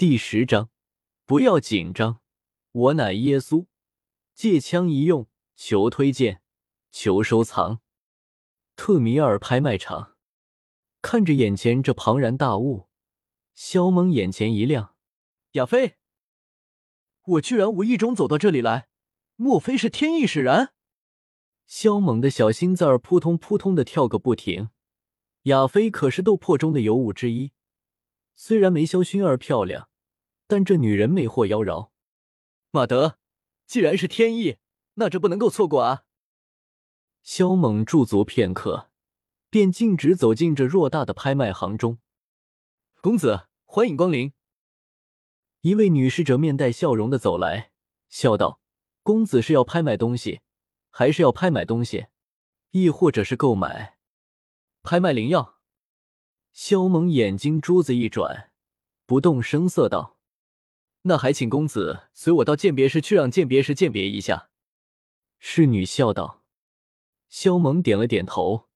第十章，不要紧张，我乃耶稣。借枪一用，求推荐，求收藏。特米尔拍卖场，看着眼前这庞然大物，肖蒙眼前一亮。亚飞，我居然无意中走到这里来，莫非是天意使然？肖猛的小心脏儿扑通扑通的跳个不停。亚飞可是斗破中的尤物之一，虽然没萧薰儿漂亮。但这女人魅惑妖娆，马德，既然是天意，那这不能够错过啊！萧猛驻足片刻，便径直走进这偌大的拍卖行中。公子，欢迎光临。一位女侍者面带笑容的走来，笑道：“公子是要拍卖东西，还是要拍买东西，亦或者是购买？拍卖灵药。”萧猛眼睛珠子一转，不动声色道。那还请公子随我到鉴别室去，让鉴别师鉴别一下。侍女笑道。萧猛点了点头，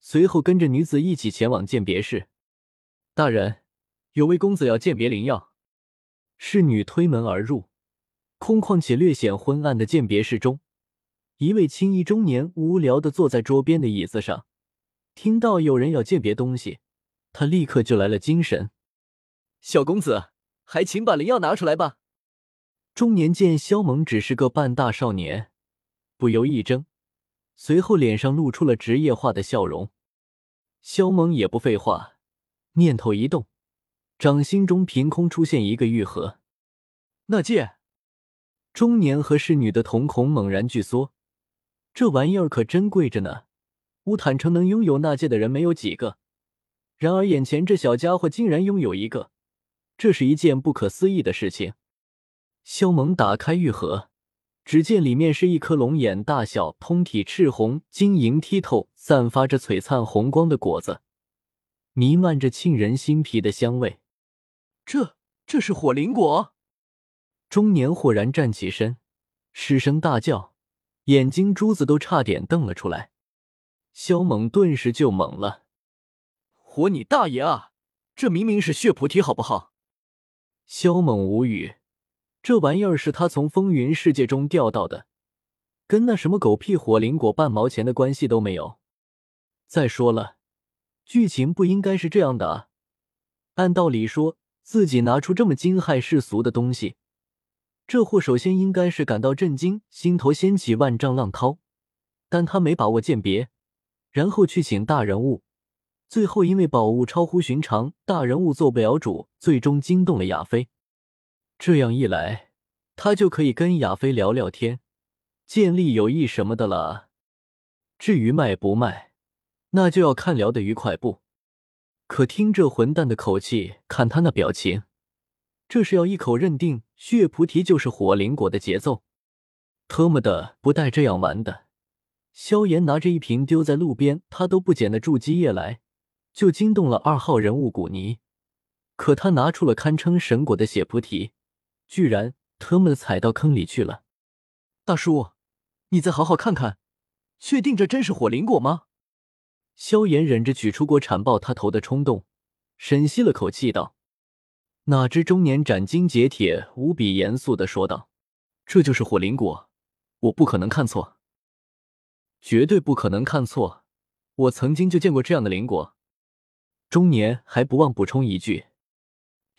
随后跟着女子一起前往鉴别室。大人，有位公子要鉴别灵药。侍女推门而入，空旷且略显昏暗的鉴别室中，一位青衣中年无聊的坐在桌边的椅子上，听到有人要鉴别东西，他立刻就来了精神。小公子。还请把灵药拿出来吧。中年见萧猛只是个半大少年，不由一怔，随后脸上露出了职业化的笑容。萧猛也不废话，念头一动，掌心中凭空出现一个玉盒。那戒。中年和侍女的瞳孔猛然聚缩，这玩意儿可珍贵着呢。乌坦城能拥有那戒的人没有几个，然而眼前这小家伙竟然拥有一个。这是一件不可思议的事情。萧猛打开玉盒，只见里面是一颗龙眼大小、通体赤红、晶莹剔透、散发着璀璨红光的果子，弥漫着沁人心脾的香味。这这是火灵果！中年豁然站起身，失声大叫，眼睛珠子都差点瞪了出来。萧猛顿时就懵了：“活你大爷啊！这明明是血菩提，好不好？”萧猛无语，这玩意儿是他从风云世界中钓到的，跟那什么狗屁火灵果半毛钱的关系都没有。再说了，剧情不应该是这样的啊！按道理说，自己拿出这么惊骇世俗的东西，这货首先应该是感到震惊，心头掀起万丈浪涛。但他没把握鉴别，然后去请大人物。最后，因为宝物超乎寻常，大人物做不了主，最终惊动了亚飞。这样一来，他就可以跟亚飞聊聊天，建立友谊什么的了。至于卖不卖，那就要看聊得愉快不。可听这混蛋的口气，看他那表情，这是要一口认定血菩提就是火灵果的节奏。特么的，不带这样玩的！萧炎拿着一瓶丢在路边，他都不捡的筑基液来。就惊动了二号人物古尼，可他拿出了堪称神果的血菩提，居然特么的踩到坑里去了。大叔，你再好好看看，确定这真是火灵果吗？萧炎忍着举出锅铲爆他头的冲动，深吸了口气道：“哪知中年斩钉截铁、无比严肃的说道：‘这就是火灵果，我不可能看错，绝对不可能看错。我曾经就见过这样的灵果。’”中年还不忘补充一句：“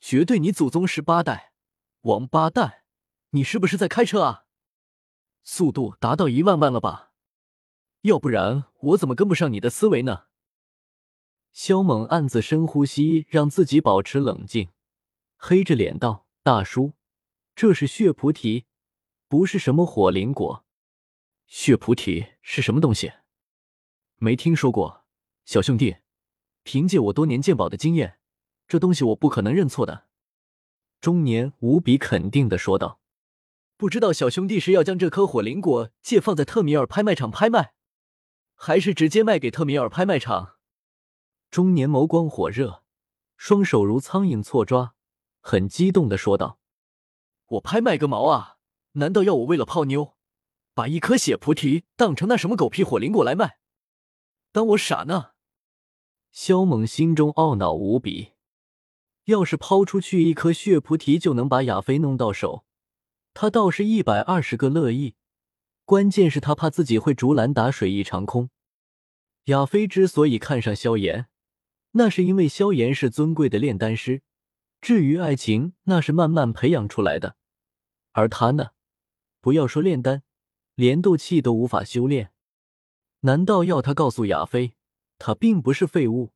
绝对你祖宗十八代，王八蛋！你是不是在开车啊？速度达到一万万了吧？要不然我怎么跟不上你的思维呢？”萧猛暗自深呼吸，让自己保持冷静，黑着脸道：“大叔，这是血菩提，不是什么火灵果。血菩提是什么东西？没听说过，小兄弟。”凭借我多年鉴宝的经验，这东西我不可能认错的。”中年无比肯定的说道。“不知道小兄弟是要将这颗火灵果借放在特米尔拍卖场拍卖，还是直接卖给特米尔拍卖场？”中年眸光火热，双手如苍蝇错抓，很激动的说道：“我拍卖个毛啊！难道要我为了泡妞，把一颗血菩提当成那什么狗屁火灵果来卖？当我傻呢？”萧猛心中懊恼无比，要是抛出去一颗血菩提就能把亚飞弄到手，他倒是一百二十个乐意。关键是，他怕自己会竹篮打水一场空。亚飞之所以看上萧炎，那是因为萧炎是尊贵的炼丹师。至于爱情，那是慢慢培养出来的。而他呢，不要说炼丹，连斗气都无法修炼。难道要他告诉亚飞，他并不是废物，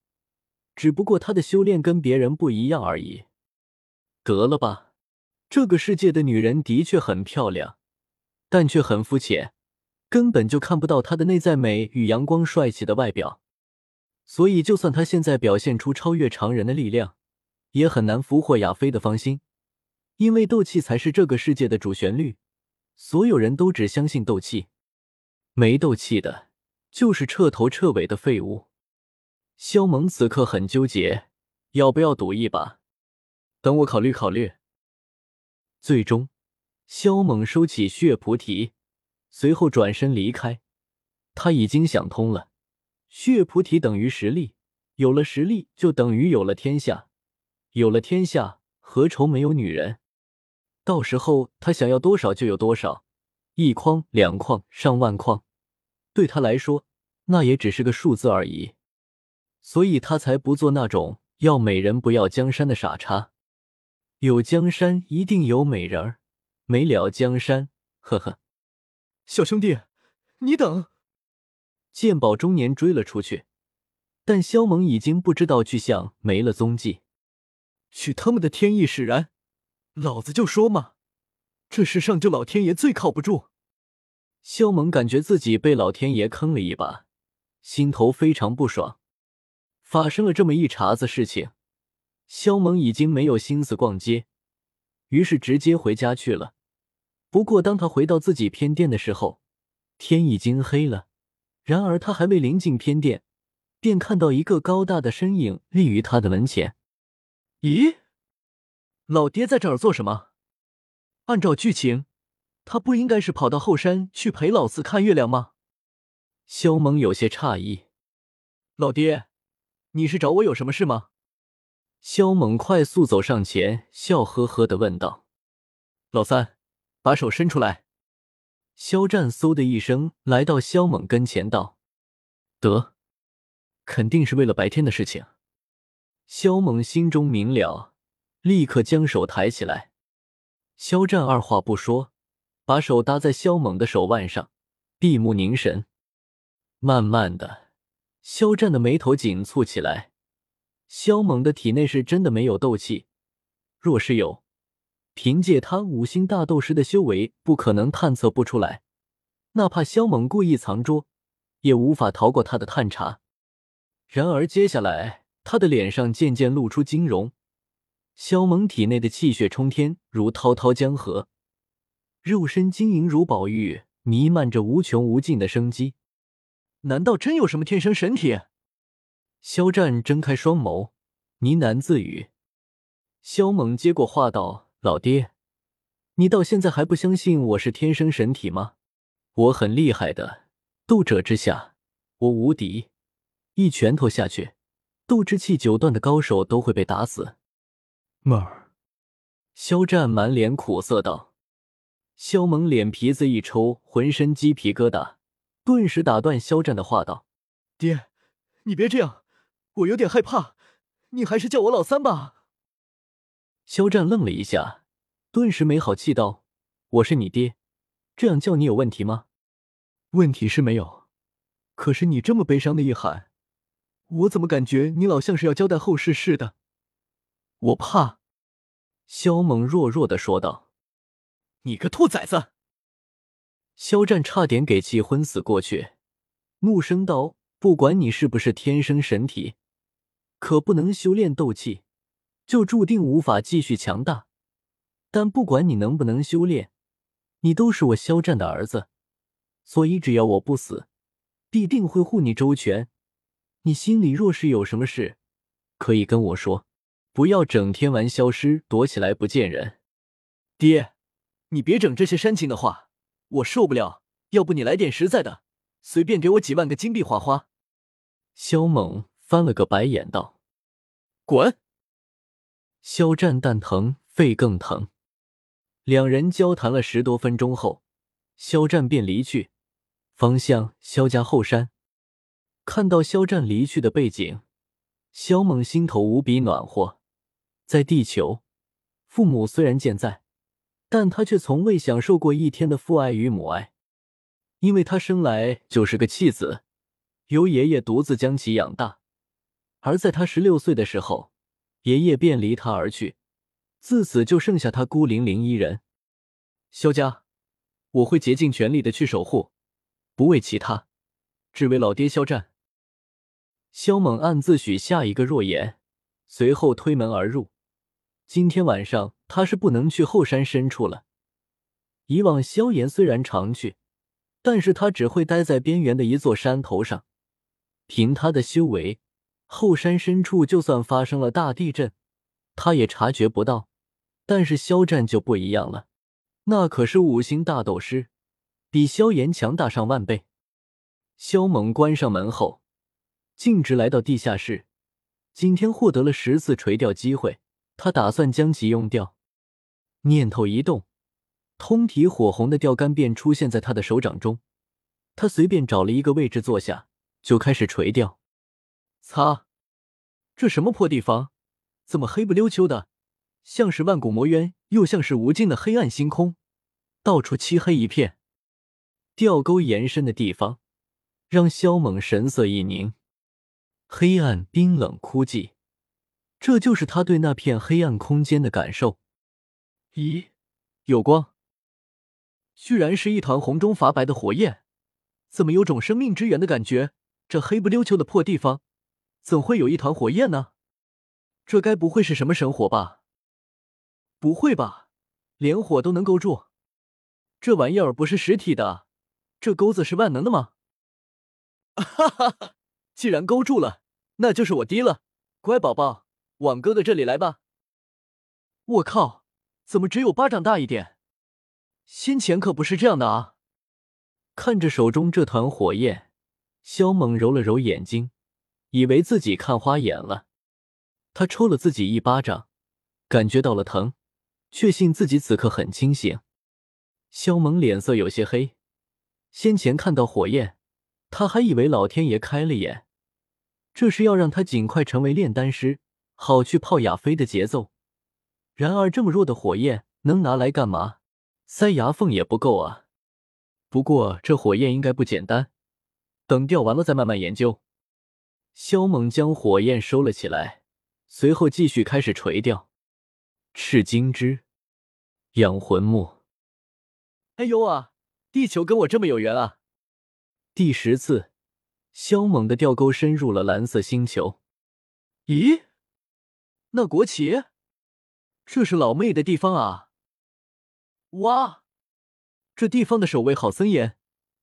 只不过他的修炼跟别人不一样而已？得了吧，这个世界的女人的确很漂亮，但却很肤浅。根本就看不到她的内在美与阳光帅气的外表，所以就算他现在表现出超越常人的力量，也很难俘获亚飞的芳心。因为斗气才是这个世界的主旋律，所有人都只相信斗气，没斗气的，就是彻头彻尾的废物。萧猛此刻很纠结，要不要赌一把？等我考虑考虑。最终，萧猛收起血菩提。随后转身离开，他已经想通了，血菩提等于实力，有了实力就等于有了天下，有了天下何愁没有女人？到时候他想要多少就有多少，一筐、两筐、上万筐，对他来说那也只是个数字而已，所以他才不做那种要美人不要江山的傻叉。有江山一定有美人儿，没了江山，呵呵。小兄弟，你等！剑宝中年追了出去，但萧猛已经不知道去向，没了踪迹。去他们的天意使然！老子就说嘛，这世上就老天爷最靠不住。萧猛感觉自己被老天爷坑了一把，心头非常不爽。发生了这么一茬子事情，萧猛已经没有心思逛街，于是直接回家去了。不过，当他回到自己偏殿的时候，天已经黑了。然而，他还未临近偏殿，便看到一个高大的身影立于他的门前。咦，老爹在这儿做什么？按照剧情，他不应该是跑到后山去陪老四看月亮吗？萧猛有些诧异。老爹，你是找我有什么事吗？肖猛快速走上前，笑呵呵的问道：“老三。”把手伸出来，肖战嗖的一声来到肖猛跟前，道：“得，肯定是为了白天的事情。”肖猛心中明了，立刻将手抬起来。肖战二话不说，把手搭在肖猛的手腕上，闭目凝神。慢慢的，肖战的眉头紧蹙起来。肖猛的体内是真的没有斗气，若是有。凭借他五星大斗师的修为，不可能探测不出来。哪怕肖猛故意藏拙，也无法逃过他的探查。然而接下来，他的脸上渐渐露出惊容。肖猛体内的气血冲天，如滔滔江河；肉身晶莹如宝玉，弥漫着无穷无尽的生机。难道真有什么天生神体？肖战睁开双眸，呢喃自语。肖猛接过话道。老爹，你到现在还不相信我是天生神体吗？我很厉害的，斗者之下，我无敌。一拳头下去，斗之气九段的高手都会被打死。妹儿，肖战满脸苦涩道。肖猛脸皮子一抽，浑身鸡皮疙瘩，顿时打断肖战的话道：“爹，你别这样，我有点害怕，你还是叫我老三吧。”肖战愣了一下，顿时没好气道：“我是你爹，这样叫你有问题吗？”“问题是没有，可是你这么悲伤的一喊，我怎么感觉你老像是要交代后事似的？我怕。”肖猛弱弱的说道。“你个兔崽子！”肖战差点给气昏死过去，怒声道：“不管你是不是天生神体，可不能修炼斗气。”就注定无法继续强大，但不管你能不能修炼，你都是我肖战的儿子，所以只要我不死，必定会护你周全。你心里若是有什么事，可以跟我说，不要整天玩消失躲起来不见人。爹，你别整这些煽情的话，我受不了。要不你来点实在的，随便给我几万个金币花花。肖猛翻了个白眼道：“滚！”肖战蛋疼，肺更疼。两人交谈了十多分钟后，肖战便离去，方向肖家后山。看到肖战离去的背景，肖猛心头无比暖和。在地球，父母虽然健在，但他却从未享受过一天的父爱与母爱，因为他生来就是个弃子，由爷爷独自将其养大。而在他十六岁的时候，爷爷便离他而去。自此就剩下他孤零零一人。萧家，我会竭尽全力的去守护，不为其他，只为老爹肖战。萧猛暗自许下一个诺言，随后推门而入。今天晚上他是不能去后山深处了。以往萧炎虽然常去，但是他只会待在边缘的一座山头上。凭他的修为，后山深处就算发生了大地震，他也察觉不到。但是肖战就不一样了，那可是五星大斗师，比萧炎强大上万倍。萧猛关上门后，径直来到地下室。今天获得了十次垂钓机会，他打算将其用掉。念头一动，通体火红的钓竿便出现在他的手掌中。他随便找了一个位置坐下，就开始垂钓。擦，这什么破地方？怎么黑不溜秋的？像是万古魔渊，又像是无尽的黑暗星空，到处漆黑一片。钓钩延伸的地方，让萧猛神色一凝。黑暗、冰冷、枯寂，这就是他对那片黑暗空间的感受。咦，有光，居然是一团红中发白的火焰，怎么有种生命之源的感觉？这黑不溜秋的破地方，怎会有一团火焰呢？这该不会是什么神火吧？不会吧，连火都能勾住？这玩意儿不是实体的，这钩子是万能的吗？哈哈哈！既然勾住了，那就是我滴了。乖宝宝，往哥哥这里来吧。我靠，怎么只有巴掌大一点？先前可不是这样的啊！看着手中这团火焰，萧猛揉了揉眼睛，以为自己看花眼了。他抽了自己一巴掌，感觉到了疼。确信自己此刻很清醒，萧猛脸色有些黑。先前看到火焰，他还以为老天爷开了眼，这是要让他尽快成为炼丹师，好去泡亚妃的节奏。然而这么弱的火焰能拿来干嘛？塞牙缝也不够啊。不过这火焰应该不简单，等钓完了再慢慢研究。萧猛将火焰收了起来，随后继续开始垂钓。赤金枝，养魂木。哎呦啊！地球跟我这么有缘啊！第十次，萧猛的钓钩深入了蓝色星球。咦？那国旗？这是老妹的地方啊！哇！这地方的守卫好森严，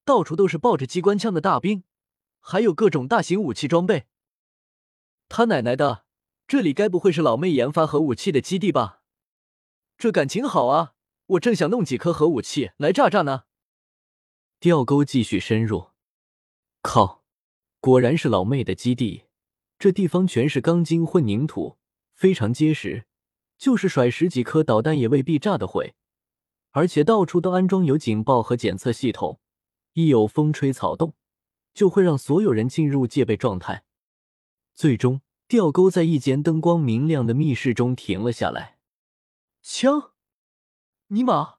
到处都是抱着机关枪的大兵，还有各种大型武器装备。他奶奶的！这里该不会是老妹研发核武器的基地吧？这感情好啊！我正想弄几颗核武器来炸炸呢。钓钩继续深入，靠，果然是老妹的基地。这地方全是钢筋混凝土，非常结实，就是甩十几颗导弹也未必炸得毁。而且到处都安装有警报和检测系统，一有风吹草动，就会让所有人进入戒备状态。最终，钓钩在一间灯光明亮的密室中停了下来。枪！尼玛，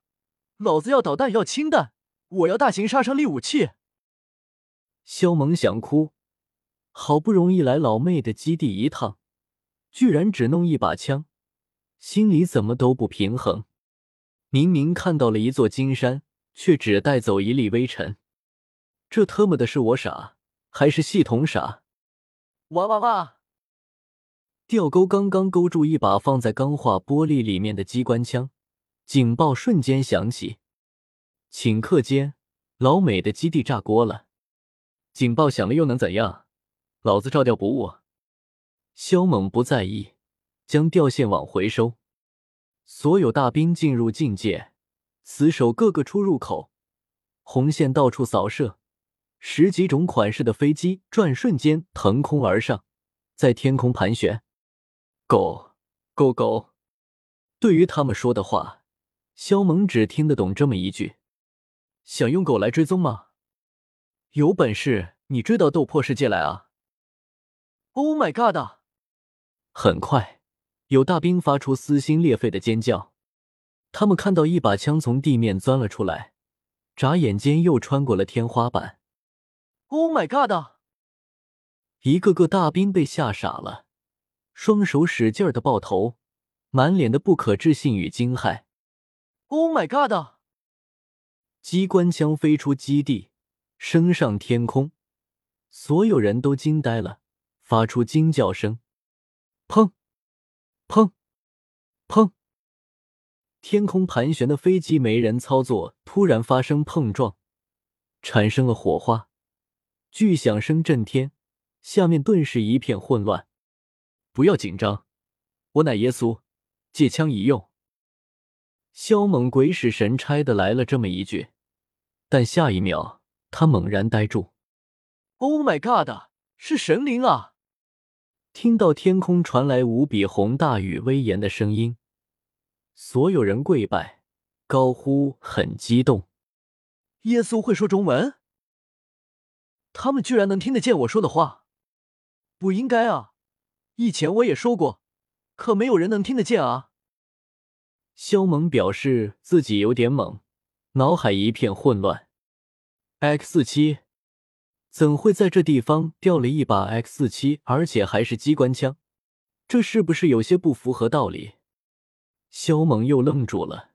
老子要导弹，要氢弹，我要大型杀伤力武器！肖萌想哭，好不容易来老妹的基地一趟，居然只弄一把枪，心里怎么都不平衡。明明看到了一座金山，却只带走一粒微尘，这特么的是我傻，还是系统傻？哇哇哇！钓钩刚刚勾住一把放在钢化玻璃里面的机关枪，警报瞬间响起。顷刻间，老美的基地炸锅了。警报响了又能怎样？老子照钓不误。萧猛不在意，将钓线往回收。所有大兵进入境界，死守各个出入口，红线到处扫射。十几种款式的飞机转瞬间腾空而上，在天空盘旋。狗，狗狗，对于他们说的话，肖猛只听得懂这么一句：“想用狗来追踪吗？有本事你追到斗破世界来啊！”Oh my god！很快，有大兵发出撕心裂肺的尖叫。他们看到一把枪从地面钻了出来，眨眼间又穿过了天花板。Oh my god！一个个大兵被吓傻了，双手使劲的抱头，满脸的不可置信与惊骇。Oh my god！机关枪飞出基地，升上天空，所有人都惊呆了，发出惊叫声。砰！砰！砰！天空盘旋的飞机没人操作，突然发生碰撞，产生了火花，巨响声震天。下面顿时一片混乱。不要紧张，我乃耶稣，借枪一用。萧猛鬼使神差的来了这么一句，但下一秒他猛然呆住。Oh my god！是神灵啊！听到天空传来无比宏大与威严的声音，所有人跪拜，高呼，很激动。耶稣会说中文？他们居然能听得见我说的话？不应该啊！以前我也说过，可没有人能听得见啊。肖猛表示自己有点懵，脑海一片混乱。X 四七怎会在这地方掉了一把 X 四七，而且还是机关枪？这是不是有些不符合道理？肖猛又愣住了。